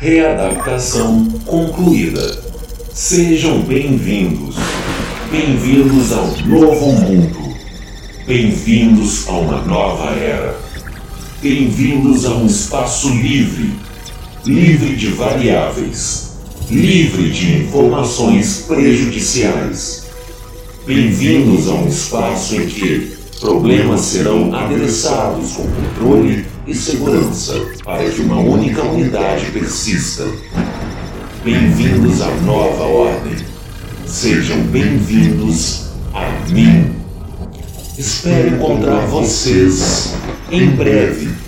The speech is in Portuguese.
Readaptação concluída. Sejam bem-vindos. Bem-vindos ao novo mundo. Bem-vindos a uma nova era. Bem-vindos a um espaço livre. Livre de variáveis. Livre de informações prejudiciais. Bem-vindos a um espaço em que problemas serão adressados com controle e segurança para que uma única unidade persista. Bem-vindos à nova ordem. Sejam bem-vindos a mim. Espero encontrar vocês em breve.